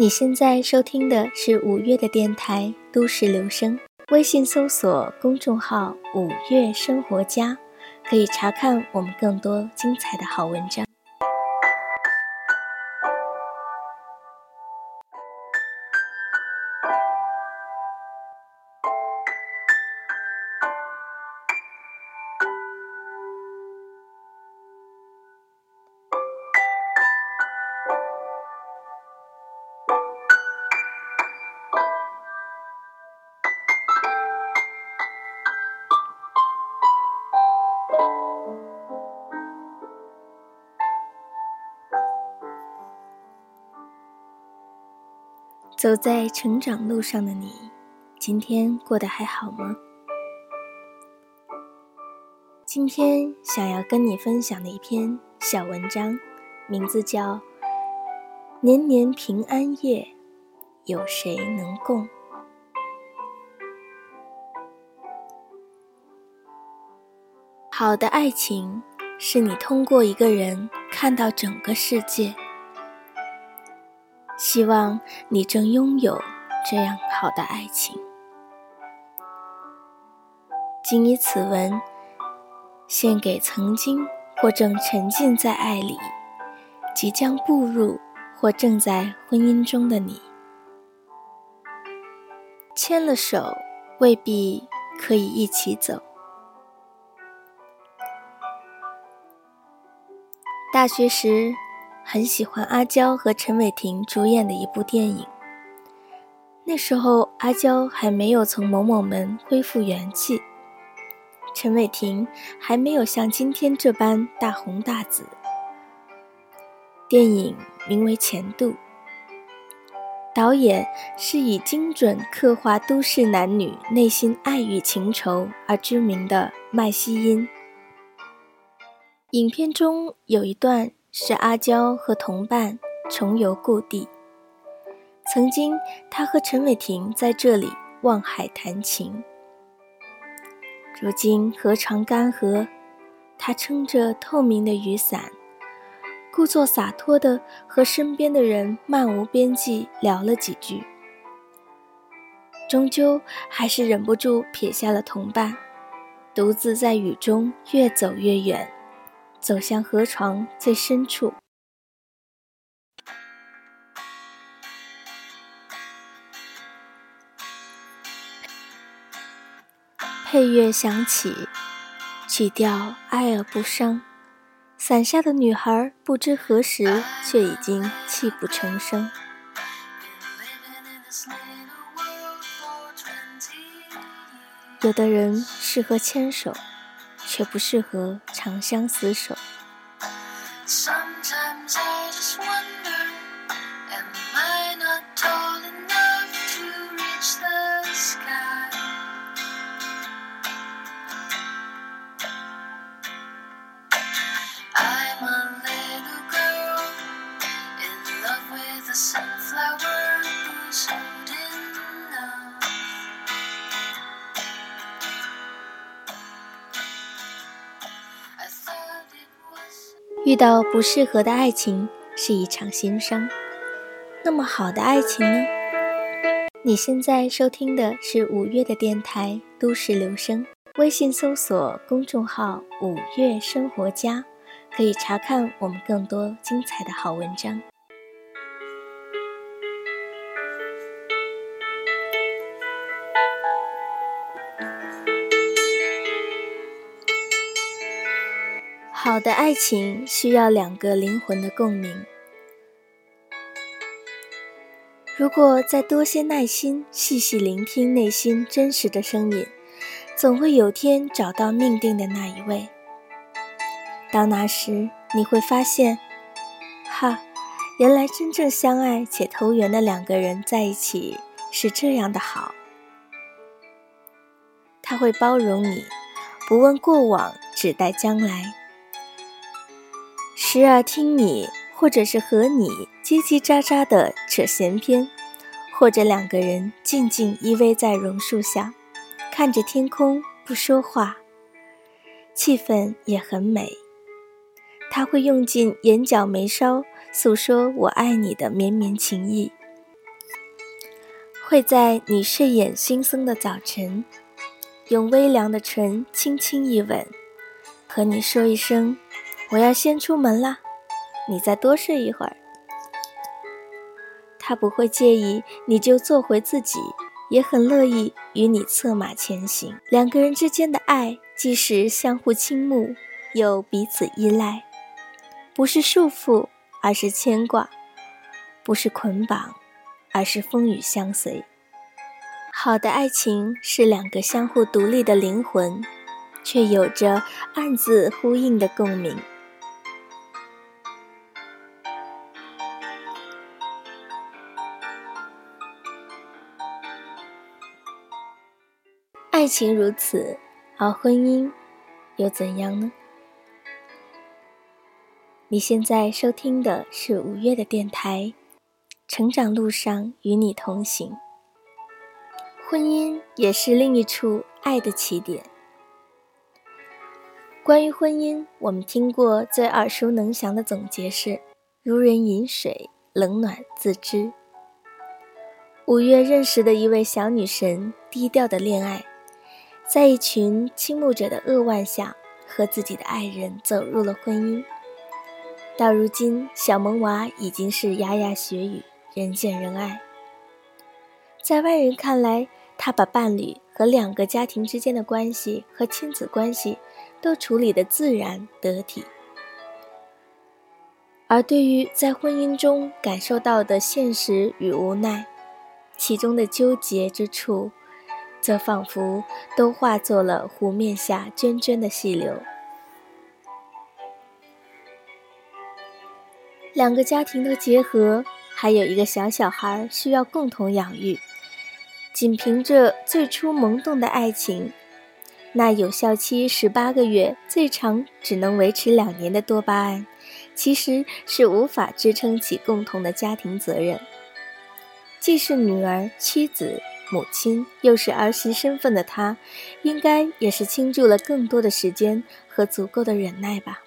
你现在收听的是五月的电台《都市留声》，微信搜索公众号“五月生活家”，可以查看我们更多精彩的好文章。走在成长路上的你，今天过得还好吗？今天想要跟你分享的一篇小文章，名字叫《年年平安夜，有谁能共》。好的爱情，是你通过一个人看到整个世界。希望你正拥有这样好的爱情。谨以此文，献给曾经或正沉浸在爱里，即将步入或正在婚姻中的你。牵了手，未必可以一起走。大学时。很喜欢阿娇和陈伟霆主演的一部电影。那时候阿娇还没有从某某门恢复元气，陈伟霆还没有像今天这般大红大紫。电影名为《前度》，导演是以精准刻画都市男女内心爱与情仇而知名的麦西因。影片中有一段。是阿娇和同伴重游故地。曾经，他和陈伟霆在这里望海弹琴。如今河床干涸，他撑着透明的雨伞，故作洒脱地和身边的人漫无边际聊了几句，终究还是忍不住撇下了同伴，独自在雨中越走越远。走向河床最深处，配乐响起，曲调哀而不伤。伞下的女孩不知何时却已经泣不成声。有的人适合牵手。却不适合长相厮守。遇到不适合的爱情是一场心伤，那么好的爱情呢？你现在收听的是五月的电台《都市留声》，微信搜索公众号“五月生活家”，可以查看我们更多精彩的好文章。好的爱情需要两个灵魂的共鸣。如果再多些耐心，细细聆听内心真实的声音，总会有天找到命定的那一位。到那时，你会发现，哈，原来真正相爱且投缘的两个人在一起是这样的好。他会包容你，不问过往，只待将来。时而听你，或者是和你叽叽喳喳的扯闲篇，或者两个人静静依偎在榕树下，看着天空不说话，气氛也很美。他会用尽眼角眉梢诉说我爱你的绵绵情意，会在你睡眼惺忪的早晨，用微凉的唇轻轻一吻，和你说一声：“我要先出门啦，你再多睡一会儿。”他不会介意，你就做回自己，也很乐意与你策马前行。两个人之间的爱，既是相互倾慕，又彼此依赖，不是束缚，而是牵挂；不是捆绑。而是风雨相随。好的爱情是两个相互独立的灵魂，却有着暗自呼应的共鸣。情如此，而婚姻又怎样呢？你现在收听的是五月的电台。成长路上与你同行，婚姻也是另一处爱的起点。关于婚姻，我们听过最耳熟能详的总结是“如人饮水，冷暖自知”。五月认识的一位小女神，低调的恋爱，在一群倾慕者的扼腕下，和自己的爱人走入了婚姻。到如今，小萌娃已经是牙牙学语。人见人爱，在外人看来，他把伴侣和两个家庭之间的关系和亲子关系都处理得自然得体。而对于在婚姻中感受到的现实与无奈，其中的纠结之处，则仿佛都化作了湖面下涓涓的细流。两个家庭的结合。还有一个小小孩需要共同养育，仅凭着最初萌动的爱情，那有效期十八个月、最长只能维持两年的多巴胺，其实是无法支撑起共同的家庭责任。既是女儿、妻子、母亲，又是儿媳身份的她，应该也是倾注了更多的时间和足够的忍耐吧。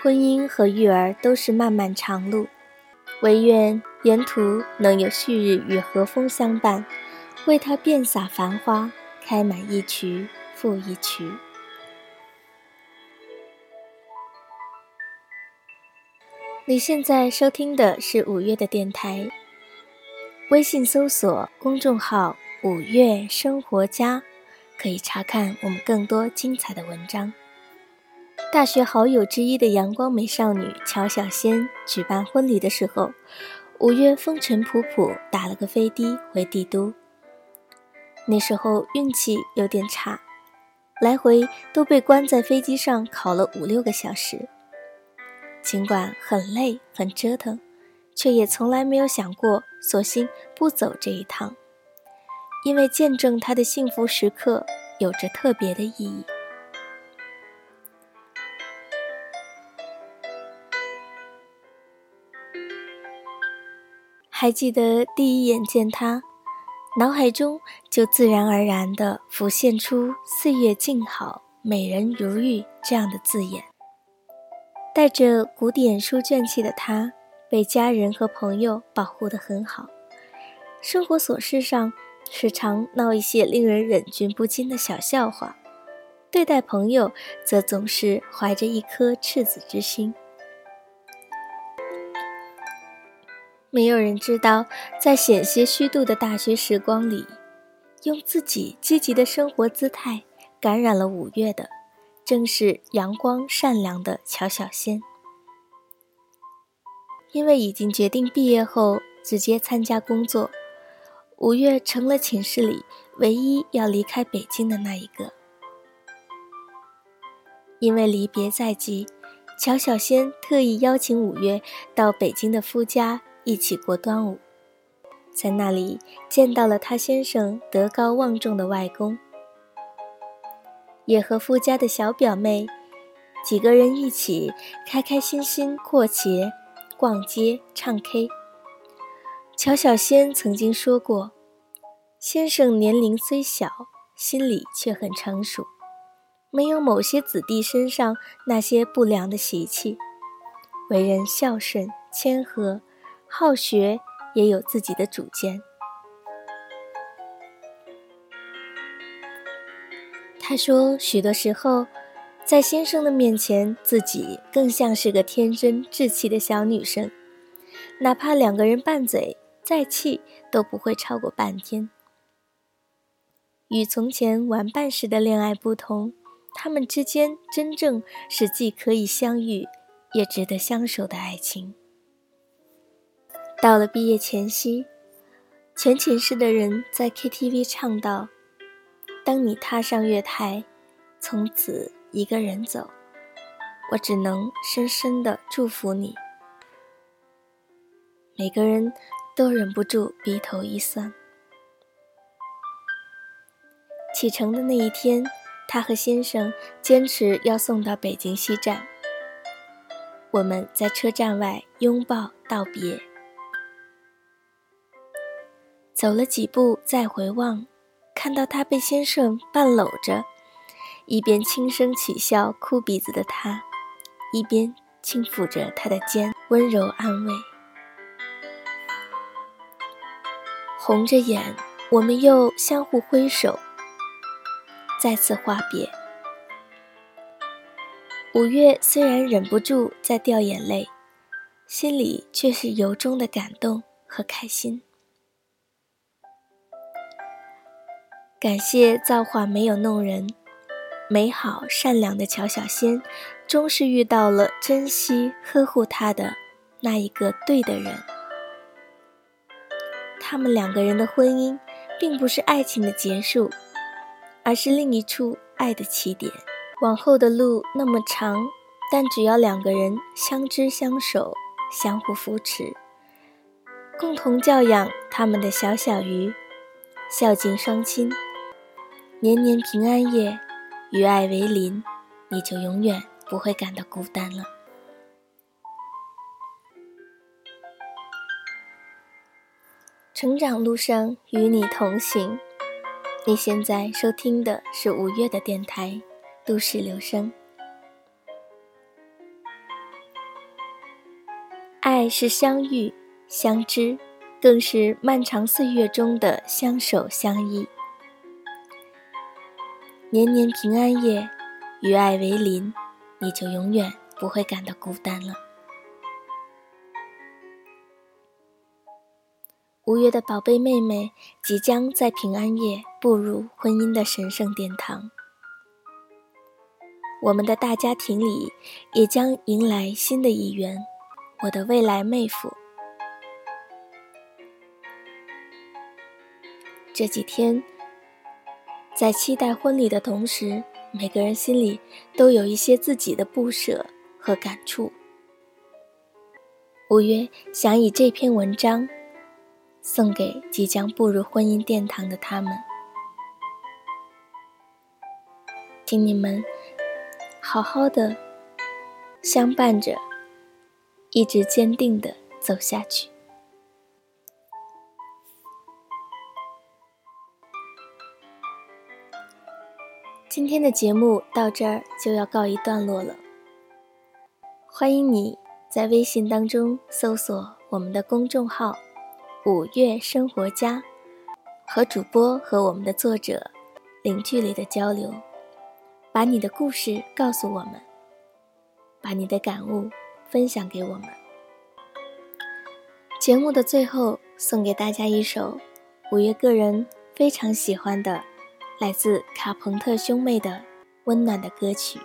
婚姻和育儿都是漫漫长路，唯愿沿途能有旭日与和风相伴，为他遍洒繁花，开满一渠复一渠。你现在收听的是五月的电台，微信搜索公众号“五月生活家”，可以查看我们更多精彩的文章。大学好友之一的阳光美少女乔小仙举办婚礼的时候，五月风尘仆仆打了个飞的回帝都。那时候运气有点差，来回都被关在飞机上考了五六个小时。尽管很累很折腾，却也从来没有想过索性不走这一趟，因为见证他的幸福时刻有着特别的意义。还记得第一眼见他，脑海中就自然而然地浮现出“岁月静好，美人如玉”这样的字眼。带着古典书卷气的他，被家人和朋友保护得很好。生活琐事上，时常闹一些令人忍俊不禁的小笑话；对待朋友，则总是怀着一颗赤子之心。没有人知道，在险些虚度的大学时光里，用自己积极的生活姿态感染了五月的，正是阳光善良的乔小仙。因为已经决定毕业后直接参加工作，五月成了寝室里唯一要离开北京的那一个。因为离别在即，乔小仙特意邀请五月到北京的夫家。一起过端午，在那里见到了他先生德高望重的外公，也和夫家的小表妹几个人一起开开心心过节、逛街、唱 K。乔小仙曾经说过：“先生年龄虽小，心里却很成熟。没有某些子弟身上那些不良的习气，为人孝顺、谦和、好学，也有自己的主见。他说，许多时候，在先生的面前，自己更像是个天真稚气的小女生，哪怕两个人拌嘴再气，都不会超过半天。与从前玩伴时的恋爱不同。他们之间真正是既可以相遇，也值得相守的爱情。到了毕业前夕，全寝室的人在 KTV 唱道：“当你踏上月台，从此一个人走，我只能深深的祝福你。”每个人都忍不住鼻头一酸。启程的那一天。他和先生坚持要送到北京西站。我们在车站外拥抱道别，走了几步再回望，看到他被先生半搂着，一边轻声起笑哭鼻子的他，一边轻抚着他的肩，温柔安慰。红着眼，我们又相互挥手。再次话别，五月虽然忍不住在掉眼泪，心里却是由衷的感动和开心。感谢造化没有弄人，美好善良的乔小仙，终是遇到了珍惜呵护她的那一个对的人。他们两个人的婚姻，并不是爱情的结束。而是另一处爱的起点。往后的路那么长，但只要两个人相知相守，相互扶持，共同教养他们的小小鱼，孝敬双亲，年年平安夜，与爱为邻，你就永远不会感到孤单了。成长路上与你同行。你现在收听的是五月的电台《都市留声》。爱是相遇、相知，更是漫长岁月中的相守相依。年年平安夜，与爱为邻，你就永远不会感到孤单了。五月的宝贝妹妹即将在平安夜步入婚姻的神圣殿堂，我们的大家庭里也将迎来新的一员，我的未来妹夫。这几天，在期待婚礼的同时，每个人心里都有一些自己的不舍和感触。五月想以这篇文章。送给即将步入婚姻殿堂的他们，请你们好好的相伴着，一直坚定的走下去。今天的节目到这儿就要告一段落了，欢迎你在微信当中搜索我们的公众号。五月生活家，和主播和我们的作者零距离的交流，把你的故事告诉我们，把你的感悟分享给我们。节目的最后，送给大家一首五月个人非常喜欢的，来自卡朋特兄妹的温暖的歌曲，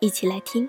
一起来听。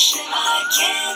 I can't.